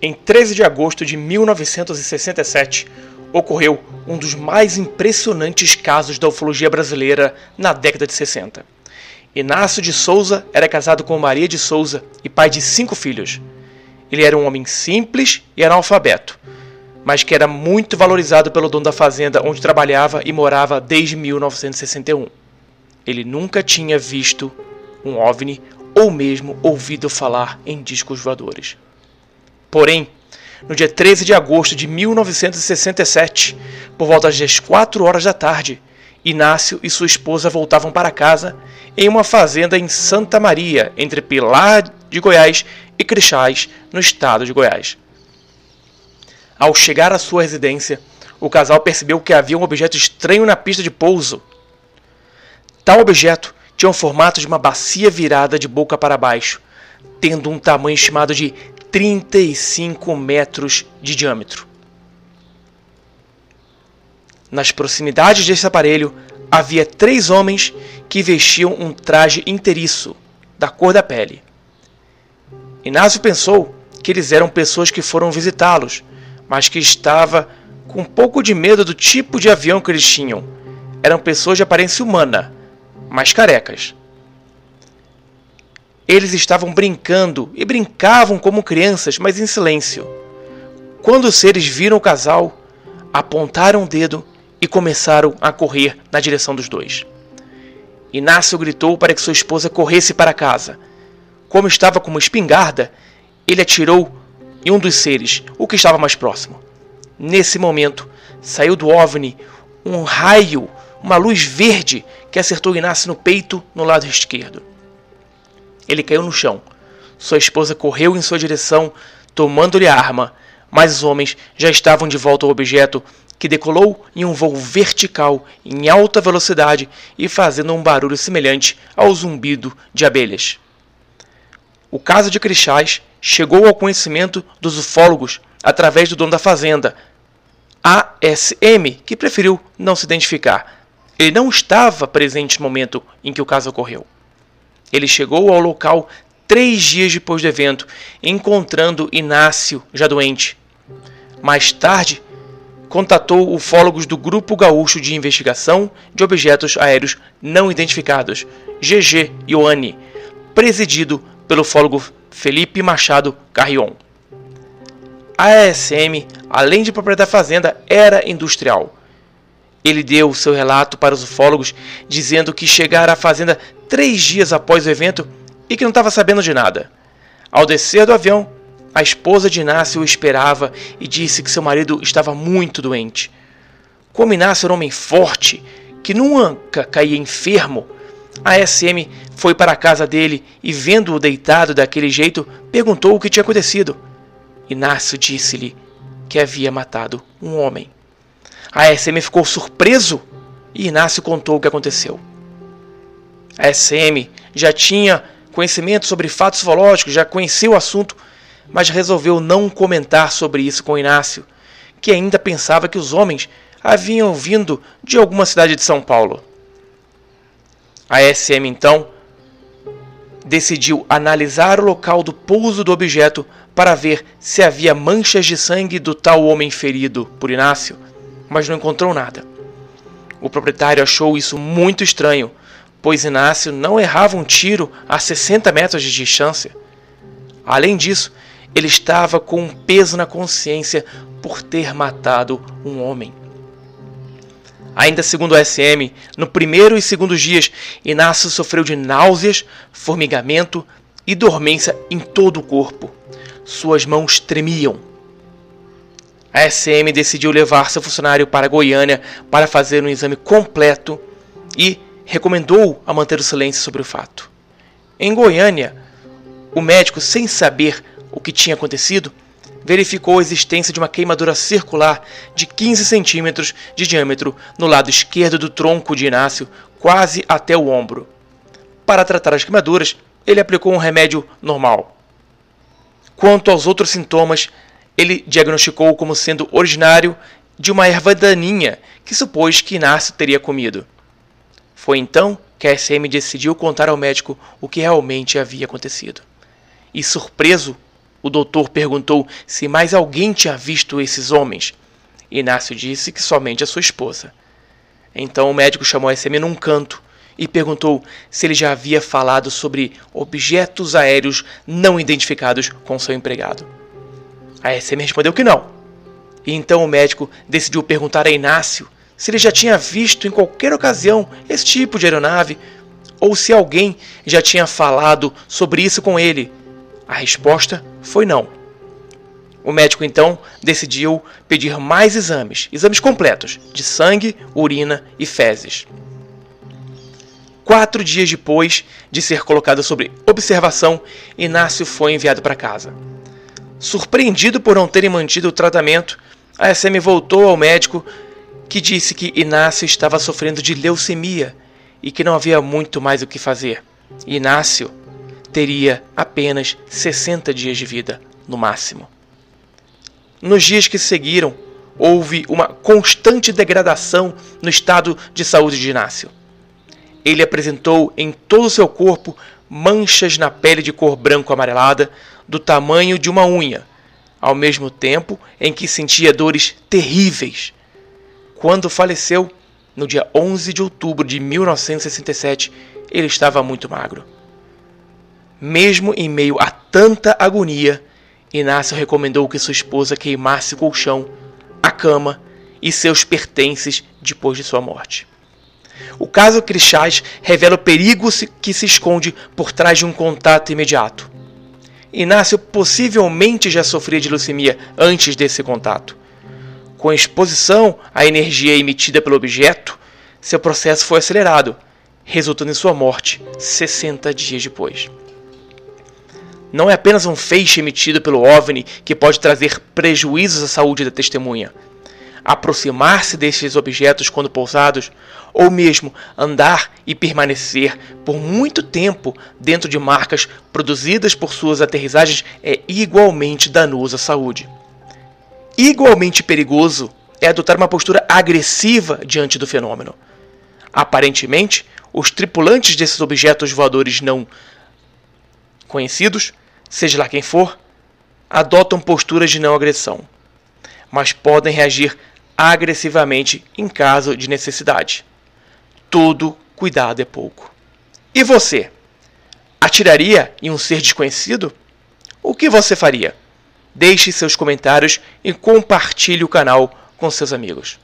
Em 13 de agosto de 1967, ocorreu um dos mais impressionantes casos da ufologia brasileira na década de 60. Inácio de Souza era casado com Maria de Souza e pai de cinco filhos. Ele era um homem simples e analfabeto, mas que era muito valorizado pelo dono da fazenda onde trabalhava e morava desde 1961. Ele nunca tinha visto um OVNI ou mesmo ouvido falar em discos voadores. Porém, no dia 13 de agosto de 1967, por volta das 4 horas da tarde, Inácio e sua esposa voltavam para casa em uma fazenda em Santa Maria, entre Pilar de Goiás e Crixás, no estado de Goiás. Ao chegar à sua residência, o casal percebeu que havia um objeto estranho na pista de pouso. Tal objeto tinha o formato de uma bacia virada de boca para baixo, tendo um tamanho estimado de 35 metros de diâmetro. Nas proximidades desse aparelho havia três homens que vestiam um traje inteiriço, da cor da pele. Inácio pensou que eles eram pessoas que foram visitá-los, mas que estava com um pouco de medo do tipo de avião que eles tinham. Eram pessoas de aparência humana, mas carecas. Eles estavam brincando e brincavam como crianças, mas em silêncio. Quando os seres viram o casal, apontaram o dedo e começaram a correr na direção dos dois. Inácio gritou para que sua esposa corresse para casa. Como estava com uma espingarda, ele atirou em um dos seres, o que estava mais próximo. Nesse momento, saiu do OVNI um raio, uma luz verde que acertou Inácio no peito no lado esquerdo. Ele caiu no chão. Sua esposa correu em sua direção, tomando-lhe a arma, mas os homens já estavam de volta ao objeto, que decolou em um voo vertical em alta velocidade e fazendo um barulho semelhante ao zumbido de abelhas. O caso de Crixás chegou ao conhecimento dos ufólogos através do dono da fazenda, ASM, que preferiu não se identificar. Ele não estava presente no momento em que o caso ocorreu. Ele chegou ao local três dias depois do evento, encontrando Inácio já doente. Mais tarde, contatou ufólogos do Grupo Gaúcho de Investigação de Objetos Aéreos Não Identificados, GG Ioane, presidido pelo ufólogo Felipe Machado Carrion. A ASM, além de proprietário da fazenda, era industrial. Ele deu seu relato para os ufólogos, dizendo que chegara à fazenda três dias após o evento e que não estava sabendo de nada. Ao descer do avião, a esposa de Inácio o esperava e disse que seu marido estava muito doente. Como Inácio era um homem forte, que nunca caía enfermo, a SM foi para a casa dele e, vendo-o deitado daquele jeito, perguntou o que tinha acontecido. Inácio disse-lhe que havia matado um homem. A SM ficou surpreso e Inácio contou o que aconteceu. A SM já tinha conhecimento sobre fatos zoológicos, já conhecia o assunto, mas resolveu não comentar sobre isso com Inácio, que ainda pensava que os homens haviam vindo de alguma cidade de São Paulo. A SM então decidiu analisar o local do pouso do objeto para ver se havia manchas de sangue do tal homem ferido por Inácio, mas não encontrou nada. O proprietário achou isso muito estranho, pois Inácio não errava um tiro a 60 metros de distância. Além disso, ele estava com um peso na consciência por ter matado um homem. Ainda segundo o SM, no primeiro e segundo dias, Inácio sofreu de náuseas, formigamento e dormência em todo o corpo. Suas mãos tremiam. A SM decidiu levar seu funcionário para Goiânia para fazer um exame completo e recomendou a manter o silêncio sobre o fato. Em Goiânia, o médico, sem saber o que tinha acontecido, verificou a existência de uma queimadura circular de 15 centímetros de diâmetro no lado esquerdo do tronco de Inácio, quase até o ombro. Para tratar as queimaduras, ele aplicou um remédio normal. Quanto aos outros sintomas, ele diagnosticou como sendo originário de uma erva daninha que supôs que Inácio teria comido. Foi então que a SM decidiu contar ao médico o que realmente havia acontecido. E surpreso, o doutor perguntou se mais alguém tinha visto esses homens. Inácio disse que somente a sua esposa. Então o médico chamou SM num canto e perguntou se ele já havia falado sobre objetos aéreos não identificados com seu empregado. A SM respondeu que não. E então o médico decidiu perguntar a Inácio se ele já tinha visto em qualquer ocasião esse tipo de aeronave ou se alguém já tinha falado sobre isso com ele. A resposta foi não. O médico então decidiu pedir mais exames, exames completos, de sangue, urina e fezes. Quatro dias depois de ser colocado sob observação, Inácio foi enviado para casa. Surpreendido por não terem mantido o tratamento, a SM voltou ao médico que disse que Inácio estava sofrendo de leucemia e que não havia muito mais o que fazer. Inácio teria apenas 60 dias de vida, no máximo. Nos dias que seguiram, houve uma constante degradação no estado de saúde de Inácio. Ele apresentou em todo o seu corpo manchas na pele de cor branco amarelada, do tamanho de uma unha, ao mesmo tempo em que sentia dores terríveis. Quando faleceu, no dia 11 de outubro de 1967, ele estava muito magro. Mesmo em meio a tanta agonia, Inácio recomendou que sua esposa queimasse o colchão, a cama e seus pertences depois de sua morte. O caso Crixás revela o perigo que se esconde por trás de um contato imediato. Inácio possivelmente já sofria de leucemia antes desse contato. Com exposição à energia emitida pelo objeto, seu processo foi acelerado, resultando em sua morte 60 dias depois não é apenas um feixe emitido pelo OVNI que pode trazer prejuízos à saúde da testemunha. Aproximar-se destes objetos quando pousados, ou mesmo andar e permanecer por muito tempo dentro de marcas produzidas por suas aterrissagens é igualmente danoso à saúde. Igualmente perigoso é adotar uma postura agressiva diante do fenômeno. Aparentemente, os tripulantes desses objetos voadores não conhecidos, seja lá quem for, adotam posturas de não agressão, mas podem reagir agressivamente em caso de necessidade. Todo cuidado é pouco. E você? Atiraria em um ser desconhecido? O que você faria? Deixe seus comentários e compartilhe o canal com seus amigos.